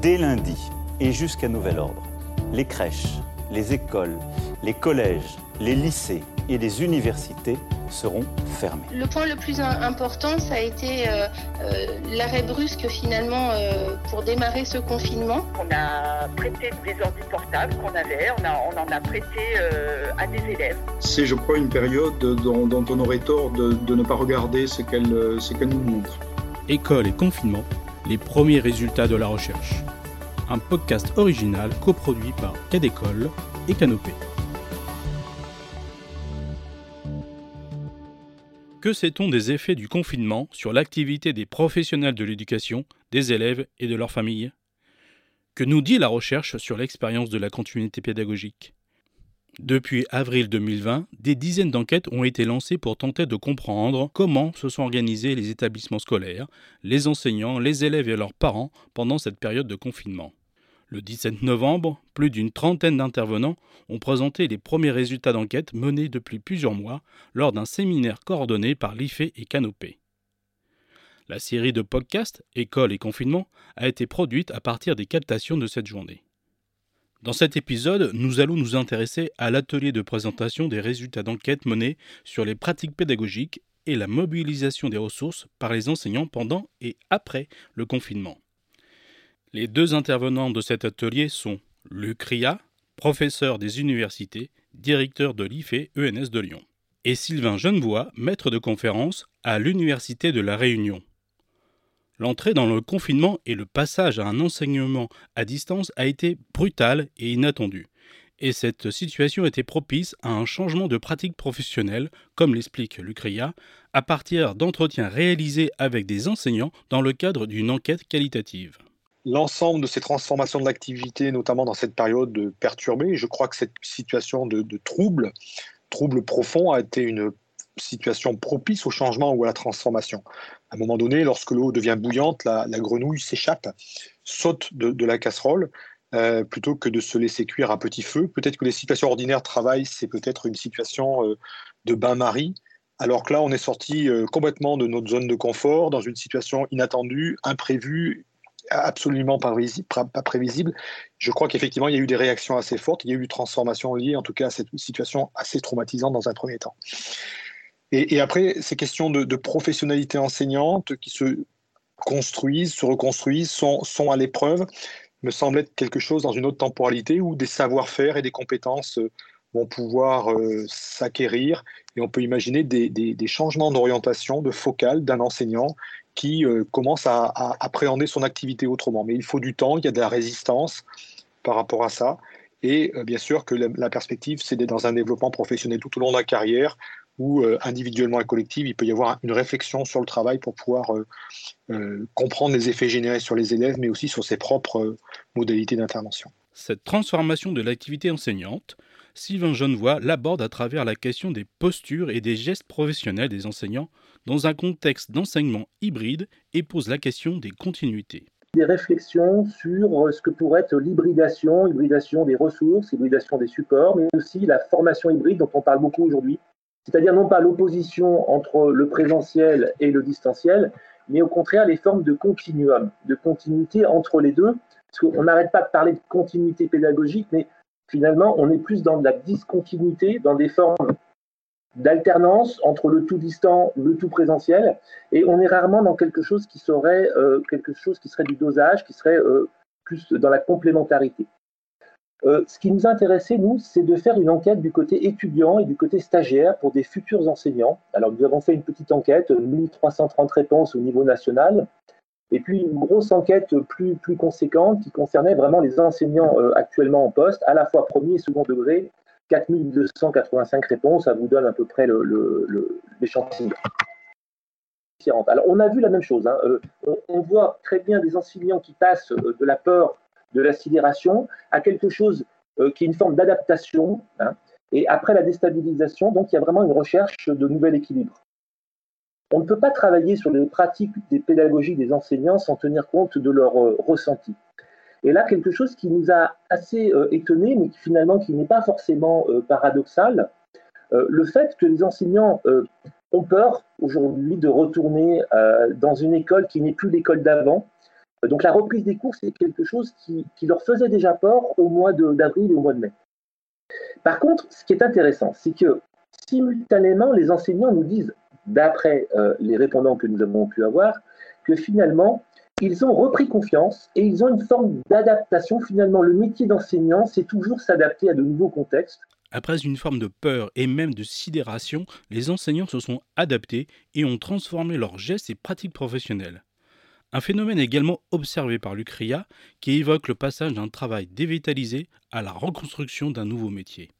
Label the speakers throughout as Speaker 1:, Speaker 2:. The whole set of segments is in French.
Speaker 1: Dès lundi et jusqu'à nouvel ordre, les crèches, les écoles, les collèges, les lycées et les universités seront fermés.
Speaker 2: Le point le plus important, ça a été euh, euh, l'arrêt brusque finalement euh, pour démarrer ce confinement.
Speaker 3: On a prêté des ordi portables qu'on avait, on, en a prêté à des élèves.
Speaker 4: C'est, je crois, une période dont, on aurait tort de, ne pas regarder ce qu'elle, ce qu'elle nous montre.
Speaker 5: École et confinement, les premiers résultats de la recherche. Un podcast original coproduit par Cadécole et Canopée. Que sait-on des effets du confinement sur l'activité des professionnels de l'éducation, des élèves et de leurs familles? Que nous dit la recherche sur l'expérience de la continuité pédagogique? Depuis avril 2020, des dizaines d'enquêtes ont été lancées pour tenter de comprendre comment se sont organisés les établissements scolaires, les enseignants, les élèves et leurs parents pendant cette période de confinement. Le 17 novembre, plus d'une trentaine d'intervenants ont présenté les premiers résultats d'enquête menés depuis plusieurs mois lors d'un séminaire coordonné par l'IFE et Canopé. La série de podcasts École et confinement a été produite à partir des captations de cette journée. Dans cet épisode, nous allons nous intéresser à l'atelier de présentation des résultats d'enquête menés sur les pratiques pédagogiques et la mobilisation des ressources par les enseignants pendant et après le confinement. Les deux intervenants de cet atelier sont Luc Ria, professeur des universités, directeur de l'IFE ENS de Lyon, et Sylvain Genevoix, maître de conférence à l'Université de La Réunion. L'entrée dans le confinement et le passage à un enseignement à distance a été brutal et inattendu. Et cette situation était propice à un changement de pratique professionnelle, comme l'explique Lucria, à partir d'entretiens réalisés avec des enseignants dans le cadre d'une enquête qualitative
Speaker 6: l'ensemble de ces transformations de l'activité, notamment dans cette période perturbée, je crois que cette situation de, trouble, trouble profond, a été une situation propice au changement ou à la transformation. À un moment donné, lorsque l'eau devient bouillante, la, grenouille s'échappe, saute de, la casserole, euh, plutôt que de se laisser cuire à petit feu. Peut-être que les situations ordinaires de travail, c'est peut-être une situation euh, de bain-marie, alors que là, on est sorti euh, complètement de notre zone de confort, dans une situation inattendue, imprévue, absolument pas, prévisible. Je crois qu'effectivement, il y a eu des réactions assez fortes, il y a eu une transformation liée en tout cas à cette situation assez traumatisante dans un premier temps. Et, après, ces questions de, professionnalité enseignante qui se construisent, se reconstruisent, sont, à l'épreuve, me semble être quelque chose dans une autre temporalité où des savoir-faire et des compétences euh, vont pouvoir euh, s'acquérir et on peut imaginer des, changements d'orientation, de focale d'un enseignant qui euh, commence à, appréhender son activité autrement. Mais il faut du temps, il y a de la résistance par rapport à ça. Et bien sûr que la, perspective, c'est d'être dans un développement professionnel tout au long de la carrière, où euh, individuellement et collectif, il peut y avoir une réflexion sur le travail pour pouvoir comprendre les effets générés sur les élèves, mais aussi sur ses propres modalités d'intervention.
Speaker 5: Cette transformation de l'activité enseignante, Sylvain Genevoix l'aborde à travers la question des postures et des gestes professionnels des enseignants dans un contexte d'enseignement hybride et pose la question des continuités.
Speaker 7: Des réflexions sur ce que pourrait être l'hybridation, hybridation des ressources, hybridation des supports, mais aussi la formation hybride dont on parle beaucoup aujourd'hui. C'est-à-dire non pas l'opposition entre le présentiel et le distanciel, mais au contraire les formes de continuum, de continuité entre les deux. Parce qu'on n'arrête pas de parler de continuité pédagogique, mais finalement, on est plus dans de la discontinuité, dans des formes d'alternance entre le tout distant, le tout présentiel, et on est rarement dans quelque chose qui serait euh, quelque chose qui serait du dosage, qui serait euh, plus dans la complémentarité. Euh, ce qui nous intéressait, nous, c'est de faire une enquête du côté étudiant et du côté stagiaire pour des futurs enseignants. Alors, nous avons fait une petite enquête, 1330 réponses au niveau national, et puis une grosse enquête plus, plus conséquente qui concernait vraiment les enseignants euh, actuellement en poste, à la fois premier et second degré, 4285 réponses, ça vous donne à peu près l'échantillon. Le, Alors on a vu la même chose, hein. euh, on, voit très bien des enseignants qui passent de la peur, de la sidération, à quelque chose qui est une forme d'adaptation, hein. et après la déstabilisation, donc il y a vraiment une recherche de nouvel équilibre. On ne peut pas travailler sur les pratiques des pédagogies des enseignants sans tenir compte de leur euh, ressenti. Et là, quelque chose qui nous a assez euh, étonné, mais qui finalement qui n'est pas forcément euh, paradoxal, le fait que les enseignants ont peur aujourd'hui de retourner dans une école qui n'est plus l'école d'avant, Donc la reprise des cours, c'est quelque chose qui, leur faisait déjà peur au mois d'avril et au mois de mai. Par contre, ce qui est intéressant, c'est que simultanément, les enseignants nous disent, d'après euh, les répondants que nous avons pu avoir, que finalement, ils ont repris confiance et ils ont une forme d'adaptation. Finalement, le métier d'enseignant, c'est toujours s'adapter à de nouveaux contextes.
Speaker 5: Après une forme de peur et même de sidération, les enseignants se sont adaptés et ont transformé leurs gestes et pratiques professionnelles. Un phénomène également observé par l'UCRIA qui évoque le passage d'un travail dévitalisé à la reconstruction d'un nouveau métier.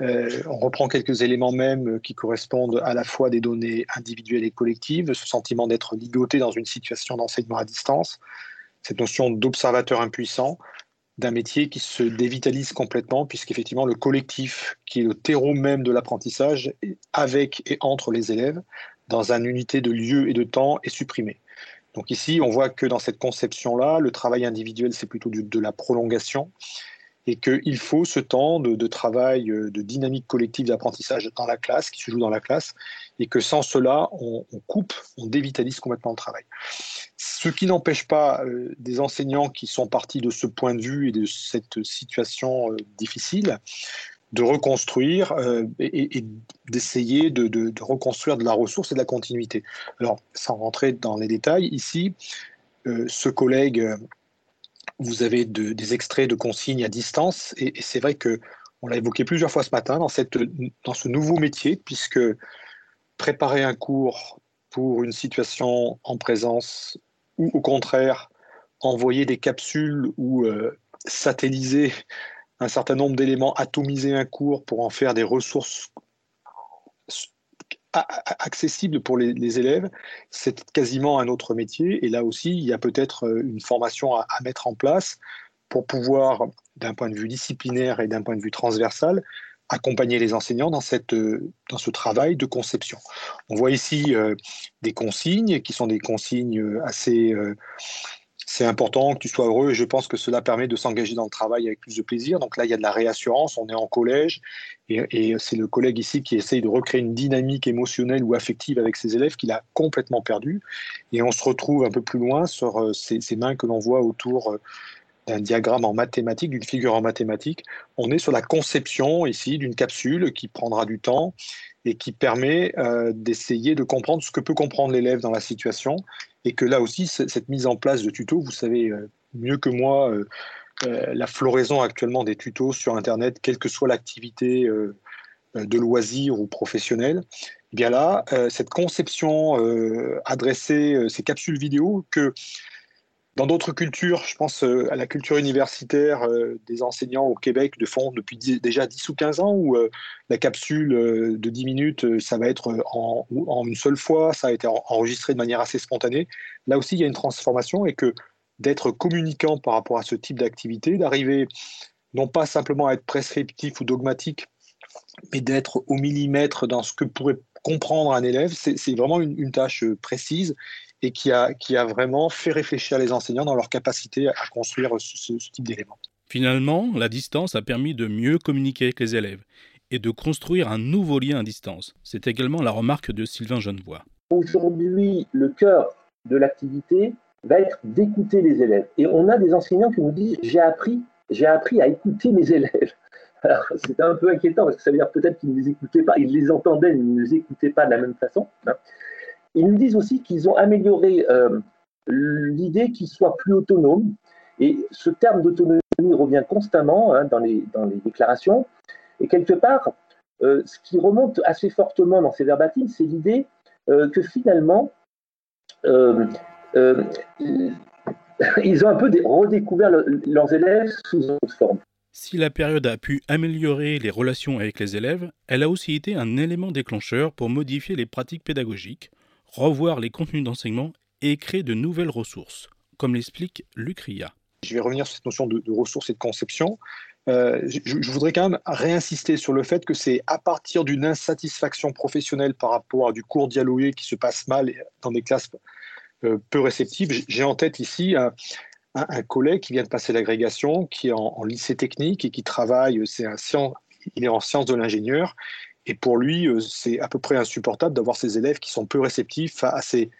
Speaker 6: Euh, on reprend quelques éléments même qui correspondent à la fois des données individuelles et collectives, ce sentiment d'être ligoté dans une situation d'enseignement à distance, cette notion d'observateur impuissant, d'un métier qui se dévitalise complètement, puisqu'effectivement le collectif, qui est le terreau même de l'apprentissage, avec et entre les élèves, dans une unité de lieu et de temps, est supprimé. Donc ici, on voit que dans cette conception-là, le travail individuel, c'est plutôt de la prolongation, et qu'il faut ce temps de, travail, euh, de dynamique collective d'apprentissage dans la classe, qui se joue dans la classe, et que sans cela, on, coupe, on dévitalise complètement le travail. Ce qui n'empêche pas euh, des enseignants qui sont partis de ce point de vue et de cette situation euh, difficile de reconstruire et, d'essayer de, reconstruire de la ressource et de la continuité. Alors, sans rentrer dans les détails, ici, ce collègue vous avez des extraits de consignes à distance, et, c'est vrai que on l'a évoqué plusieurs fois ce matin dans, cette, dans ce nouveau métier, puisque préparer un cours pour une situation en présence, ou au contraire envoyer des capsules ou euh, satelliser un certain nombre d'éléments, atomiser un cours pour en faire des ressources accessible pour les, élèves, c'est quasiment un autre métier. Et là aussi, il y a peut-être euh, une formation à, mettre en place pour pouvoir, d'un point de vue disciplinaire et d'un point de vue transversal, accompagner les enseignants dans, cette, euh, dans ce travail de conception. On voit ici euh, des consignes qui sont des consignes assez, c'est important que tu sois heureux et je pense que cela permet de s'engager dans le travail avec plus de plaisir. Donc là, il y a de la réassurance, on est en collège et, c'est le collègue ici qui essaye de recréer une dynamique émotionnelle ou affective avec ses élèves qu'il a complètement perdu. Et on se retrouve un peu plus loin sur euh, ces, mains que l'on voit autour euh, d'un diagramme en mathématiques, d'une figure en mathématiques. On est sur la conception ici d'une capsule qui prendra du temps et qui permet euh, d'essayer de comprendre ce que peut comprendre l'élève dans la situation. Et que là aussi, cette mise en place de tutos, vous savez euh, mieux que moi euh, la floraison actuellement des tutos sur Internet, quelle que soit l'activité de loisir ou professionnelle, eh bien là, cette conception adressée, ces capsules vidéo que dans d'autres cultures, je pense euh, à la culture universitaire euh, des enseignants au Québec de fond depuis déjà 10 ou 15 ans, où euh, la capsule de 10 minutes, ça va être en, une seule fois, ça a été enregistré de manière assez spontanée. Là aussi, il y a une transformation et que d'être communicant par rapport à ce type d'activité, d'arriver non pas simplement à être prescriptif ou dogmatique, mais d'être au millimètre dans ce que pourrait comprendre un élève, c'est vraiment une, tâche précise et qui a, qui a vraiment fait réfléchir les enseignants dans leur capacité à construire ce, type d'éléments.
Speaker 5: Finalement, la distance a permis de mieux communiquer avec les élèves et de construire un nouveau lien à distance. C'est également la remarque de Sylvain Genevoix.
Speaker 7: Aujourd'hui, le cœur de l'activité va être d'écouter les élèves. Et on a des enseignants qui nous disent j'ai appris, j'ai appris à écouter mes élèves. C'est un peu inquiétant parce que ça veut dire peut-être qu'ils ne les écoutaient pas, ils les entendaient mais ils ne les écoutaient pas de la même façon. Ils nous disent aussi qu'ils ont amélioré euh, l'idée qu'ils soient plus autonomes. Et ce terme d'autonomie revient constamment hein, dans, les, dans, les, déclarations. Et quelque part, euh, ce qui remonte assez fortement dans ces verbatines, c'est l'idée euh, que finalement, ils ont un peu redécouvert leurs élèves sous autre forme.
Speaker 5: Si la période a pu améliorer les relations avec les élèves, elle a aussi été un élément déclencheur pour modifier les pratiques pédagogiques, revoir les contenus d'enseignement et créer de nouvelles ressources, comme l'explique Luc Ria.
Speaker 6: Je vais revenir sur cette notion de, ressources et de conception. Euh, je, voudrais quand même réinsister sur le fait que c'est à partir d'une insatisfaction professionnelle par rapport à du cours dialogué qui se passe mal dans des classes euh, peu réceptives. J'ai en tête ici un, collègue qui vient de passer l'agrégation, qui est en, lycée technique et qui travaille, c'est un il est en sciences de l'ingénieur et pour lui, euh, c'est à peu près insupportable d'avoir ces élèves qui sont peu réceptifs à ces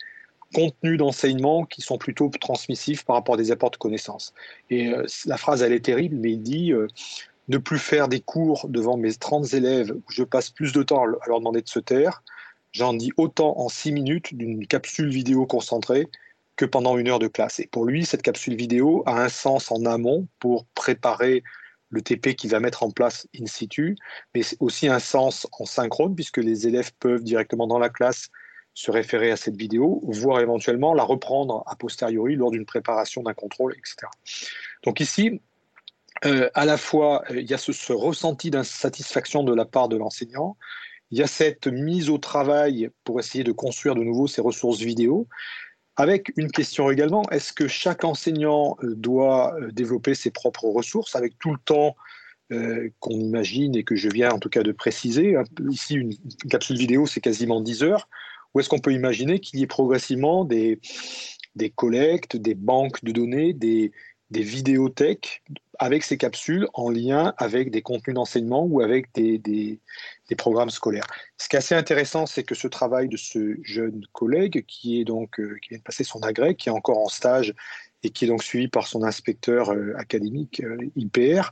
Speaker 6: contenus d'enseignement qui sont plutôt transmissifs par rapport à des apports de connaissances. Et la phrase, elle est terrible, mais il dit ne plus faire des cours devant mes 30 élèves où je passe plus de temps à leur demander de se taire, j'en dis autant en 6 minutes d'une capsule vidéo concentrée que pendant une heure de classe. Et pour lui, cette capsule vidéo a un sens en amont pour préparer le TP qu'il va mettre en place in situ, mais aussi un sens en synchrone, puisque les élèves peuvent directement dans la classe se référer à cette vidéo, voire éventuellement la reprendre a posteriori lors d'une préparation d'un contrôle, etc. Donc ici, euh, à la fois, euh, il y a ce, ressenti d'insatisfaction de la part de l'enseignant, il y a cette mise au travail pour essayer de construire de nouveau ces ressources vidéo, avec une question également, est-ce que chaque enseignant euh, doit développer ses propres ressources avec tout le temps qu'on imagine et que je viens en tout cas de préciser Ici, une, capsule vidéo, c'est quasiment 10 heures. Ou est-ce qu'on peut imaginer qu'il y ait progressivement des, des collectes, des banques de données, des, des vidéothèques avec ces capsules en lien avec des contenus d'enseignement ou avec des, programmes scolaires. Ce qui est assez intéressant, c'est que ce travail de ce jeune collègue qui est donc euh, qui vient de passer son agrès, qui est encore en stage et qui est donc suivi par son inspecteur euh, académique euh, IPR,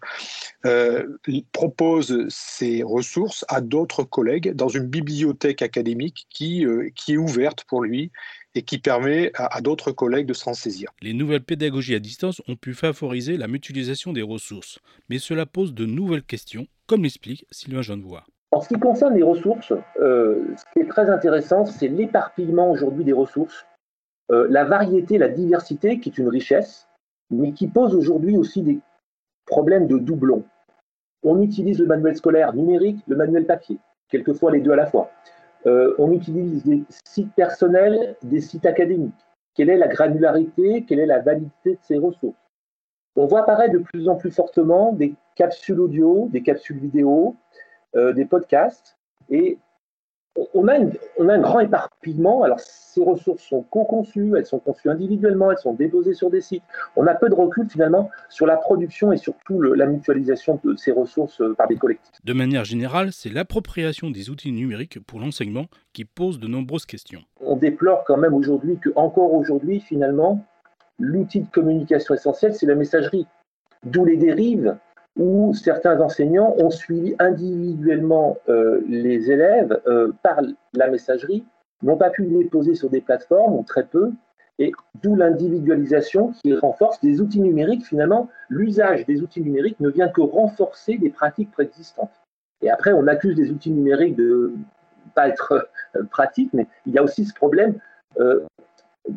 Speaker 6: propose ces ressources à d'autres collègues dans une bibliothèque académique qui, qui est ouverte pour lui et qui permet à, d'autres collègues de s'en saisir.
Speaker 5: Les nouvelles pédagogies à distance ont pu favoriser la mutualisation des ressources, mais cela pose de nouvelles questions, comme l'explique Sylvain Genevoix.
Speaker 7: En ce qui concerne les ressources, euh, ce qui est très intéressant, c'est l'éparpillement aujourd'hui des ressources, euh, la variété, la diversité, qui est une richesse, mais qui pose aujourd'hui aussi des problèmes de doublons. On utilise le manuel scolaire numérique, le manuel papier, quelquefois les deux à la fois. Euh, on utilise des sites personnels, des sites académiques. Quelle est la granularité, quelle est la validité de ces ressources? On voit apparaître de plus en plus fortement des capsules audio, des capsules vidéo, euh, des podcasts, et on a, un grand éparpillement. Alors, ces ressources sont co-conçues, elles sont conçues individuellement, elles sont déposées sur des sites. On a peu de recul finalement sur la production et surtout la mutualisation de ces ressources euh, par des collectifs.
Speaker 5: De manière générale, c'est l'appropriation des outils numériques pour l'enseignement qui pose de nombreuses questions.
Speaker 7: On déplore quand même aujourd'hui que, encore aujourd'hui, finalement, l'outil de communication essentiel, c'est la messagerie. D'où les dérives où certains enseignants ont suivi individuellement euh, les élèves euh, par la messagerie, n'ont pas pu les poser sur des plateformes, ou très peu, et d'où l'individualisation qui renforce des outils numériques. Finalement, l'usage des outils numériques ne vient que renforcer des pratiques préexistantes. Et après, on accuse des outils numériques de pas être euh, pratiques, mais il y a aussi ce problème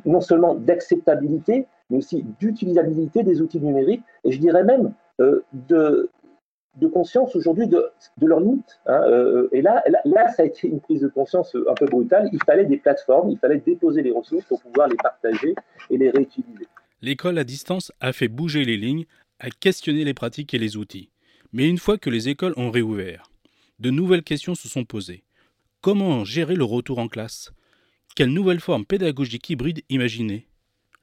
Speaker 7: non seulement d'acceptabilité, mais aussi d'utilisabilité des outils numériques, et je dirais même de, de, conscience aujourd'hui de, de, leurs limites. Hein. Euh, et là, là, ça a été une prise de conscience un peu brutale. Il fallait des plateformes, il fallait déposer les ressources pour pouvoir les partager et les réutiliser.
Speaker 5: L'école à distance a fait bouger les lignes, a questionné les pratiques et les outils. Mais une fois que les écoles ont réouvert, de nouvelles questions se sont posées. Comment gérer le retour en classe? Quelle nouvelle forme pédagogique hybride imaginer?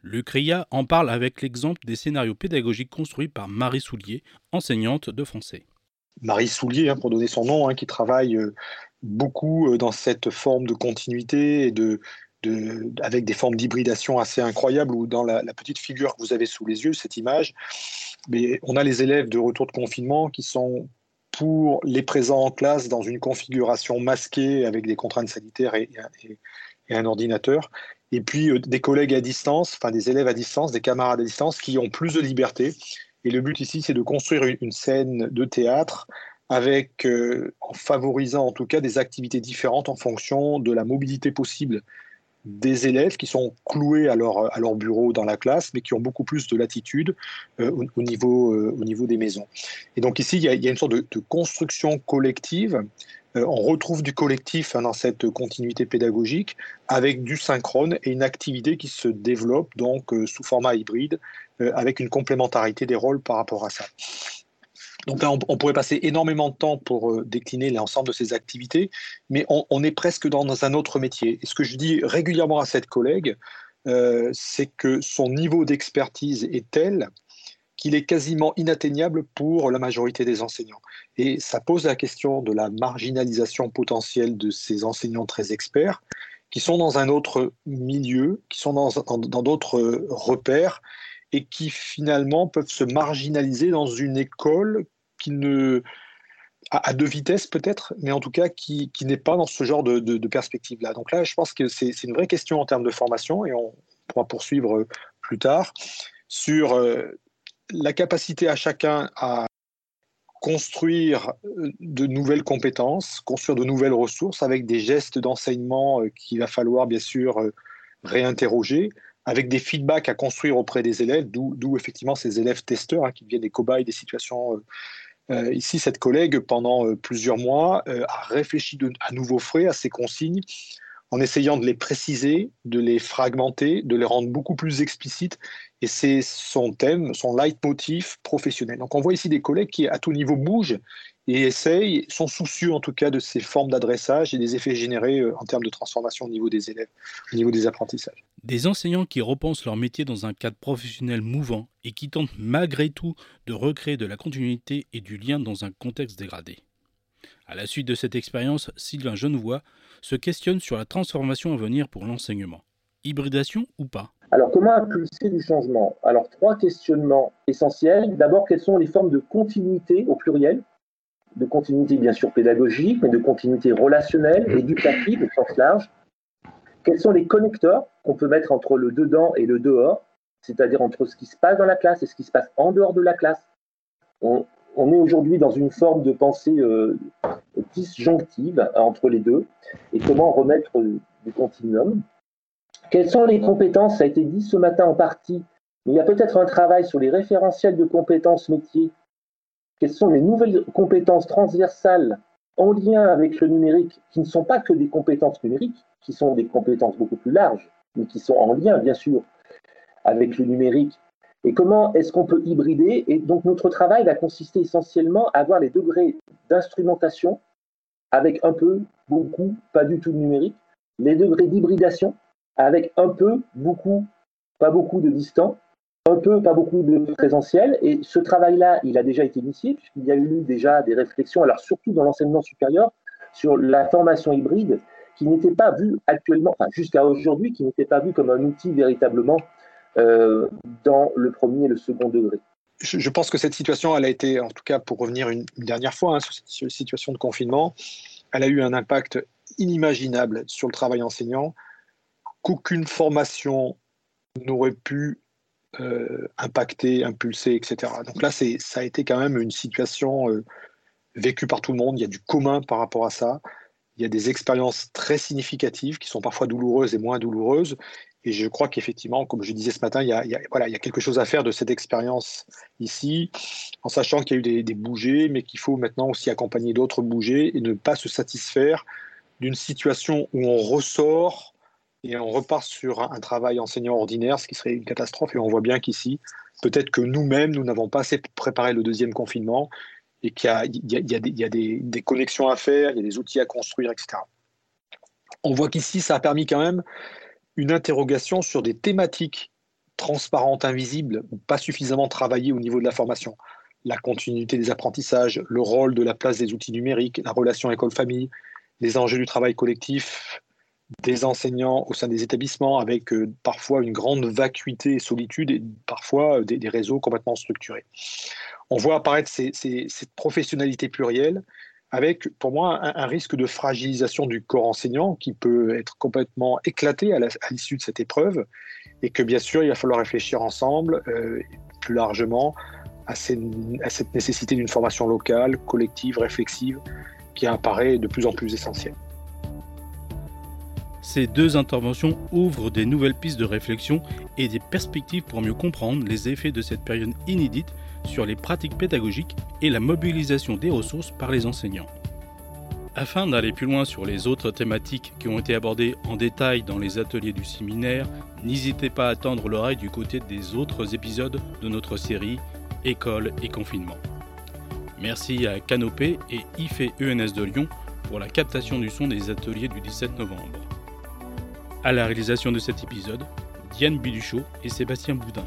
Speaker 5: Le CRIA en parle avec l'exemple des scénarios pédagogiques construits par Marie Soulier, enseignante de français.
Speaker 6: Marie Soulier, hein, pour donner son nom, hein, qui travaille euh, beaucoup euh, dans cette forme de continuité et de, avec des formes d'hybridation assez incroyables, ou dans la, petite figure que vous avez sous les yeux, cette image, mais on a les élèves de retour de confinement qui sont pour les présents en classe dans une configuration masquée avec des contraintes sanitaires et un ordinateur, et puis euh, des collègues à distance, enfin des élèves à distance, des camarades à distance qui ont plus de liberté. Et le but ici, c'est de construire une, scène de théâtre avec, euh, en favorisant en tout cas des activités différentes en fonction de la mobilité possible des élèves qui sont cloués à leur, à leur bureau dans la classe, mais qui ont beaucoup plus de latitude euh, au, niveau, au niveau des maisons. Et donc ici, il y a, une sorte de, construction collective on retrouve du collectif hein, dans cette continuité pédagogique avec du synchrone et une activité qui se développe donc euh, sous format hybride euh, avec une complémentarité des rôles par rapport à ça. Donc là, on, pourrait passer énormément de temps pour décliner l'ensemble de ces activités, mais on, est presque dans, un autre métier. Et ce que je dis régulièrement à cette collègue, c'est que son niveau d'expertise est tel qu'il est quasiment inatteignable pour la majorité des enseignants. Et ça pose la question de la marginalisation potentielle de ces enseignants très experts qui sont dans un autre milieu, qui sont dans d'autres repères et qui finalement peuvent se marginaliser dans une école qui ne à, deux vitesses peut-être, mais en tout cas qui, qui n'est pas dans ce genre de, de, perspective-là. Donc là, je pense que c'est une vraie question en termes de formation et on pourra poursuivre plus tard sur euh, la capacité à chacun à construire euh, de nouvelles compétences, construire de nouvelles ressources avec des gestes d'enseignement euh, qu'il va falloir bien sûr réinterroger, avec des feedbacks à construire auprès des élèves, d'où effectivement ces élèves testeurs hein, qui viennent des cobayes des situations euh, ici, cette collègue, pendant euh, plusieurs mois, euh, a réfléchi à nouveau frais à ces consignes en essayant de les préciser, de les fragmenter, de les rendre beaucoup plus explicites. Et c'est son thème, son leitmotiv professionnel. Donc on voit ici des collègues qui, à tout niveau, bougent et essayent, sont soucieux en tout cas de ces formes d'adressage et des effets générés euh, en termes de transformation au niveau des élèves, au niveau des apprentissages.
Speaker 5: Des enseignants qui repensent leur métier dans un cadre professionnel mouvant et qui tentent malgré tout de recréer de la continuité et du lien dans un contexte dégradé. À la suite de cette expérience, Sylvain Genevois se questionne sur la transformation à venir pour l'enseignement. Hybridation ou pas?
Speaker 7: Alors, comment impulser du changement? Alors, trois questionnements essentiels. D'abord, quelles sont les formes de continuité au pluriel? De continuité bien sûr pédagogique, mais de continuité relationnelle, éducative au sens large. Quels sont les connecteurs qu'on peut mettre entre le dedans et le dehors, c'est-à-dire entre ce qui se passe dans la classe et ce qui se passe en dehors de la classe? Est aujourd'hui dans une forme de pensée euh, disjonctive entre les deux, et comment remettre du continuum? Quelles sont les compétences? Ça a été dit ce matin en partie, mais il y a peut-être un travail sur les référentiels de compétences métiers quelles sont les nouvelles compétences transversales en lien avec le numérique, qui ne sont pas que des compétences numériques, qui sont des compétences beaucoup plus larges, mais qui sont en lien, bien sûr, avec le numérique. Et comment est-ce qu'on peut hybrider? Et donc notre travail va consister essentiellement à avoir les degrés d'instrumentation avec un peu, beaucoup, pas du tout de numérique, les degrés d'hybridation avec un peu, beaucoup, pas beaucoup de distant, un peu, pas beaucoup de présentiel. Et ce travail-là, il a déjà été initié, puisqu'il y a eu déjà des réflexions, alors surtout dans l'enseignement supérieur, sur la formation hybride, qui n'était pas vue actuellement, enfin jusqu'à aujourd'hui, qui n'était pas vue comme un outil véritablement euh, dans le premier et le second degré.
Speaker 6: Je, pense que cette situation, elle a été, en tout cas pour revenir une, dernière fois hein, sur cette situation de confinement, elle a eu un impact inimaginable sur le travail enseignant qu'aucune formation n'aurait pu euh, impacté, impulsé, etc. Donc là, ça a été quand même une situation euh, vécue par tout le monde. Il y a du commun par rapport à ça. Il y a des expériences très significatives qui sont parfois douloureuses et moins douloureuses. Et je crois qu'effectivement, comme je disais ce matin, il y, a, voilà, il y a quelque chose à faire de cette expérience ici, en sachant qu'il y a eu des, des bougés, mais qu'il faut maintenant aussi accompagner d'autres bougés et ne pas se satisfaire d'une situation où on ressort et on repart sur un travail enseignant ordinaire, ce qui serait une catastrophe. Et on voit bien qu'ici, peut-être que nous-mêmes, nous n'avons pas assez préparé le deuxième confinement et qu'il y a, des, connexions à faire, il y a des outils à construire, etc. On voit qu'ici, ça a permis quand même une interrogation sur des thématiques transparentes, invisibles, ou pas suffisamment travaillées au niveau de la formation. La continuité des apprentissages, le rôle de la place des outils numériques, la relation école-famille, les enjeux du travail collectif, des enseignants au sein des établissements avec euh, parfois une grande vacuité et solitude et parfois euh, des, réseaux complètement structurés. On voit apparaître cette professionnalité plurielle avec, pour moi, un, risque de fragilisation du corps enseignant qui peut être complètement éclaté à l'issue de cette épreuve et que, bien sûr, il va falloir réfléchir ensemble, euh, plus largement, à, à cette nécessité d'une formation locale, collective, réflexive, qui apparaît de plus en plus essentielle.
Speaker 5: Ces deux interventions ouvrent des nouvelles pistes de réflexion et des perspectives pour mieux comprendre les effets de cette période inédite sur les pratiques pédagogiques et la mobilisation des ressources par les enseignants. Afin d'aller plus loin sur les autres thématiques qui ont été abordées en détail dans les ateliers du séminaire, n'hésitez pas à tendre l'oreille du côté des autres épisodes de notre série École et confinement. Merci à Canopé et IFE ENS de Lyon pour la captation du son des ateliers du 17 novembre. À la réalisation de cet épisode, Diane Biluchot et Sébastien Boudin.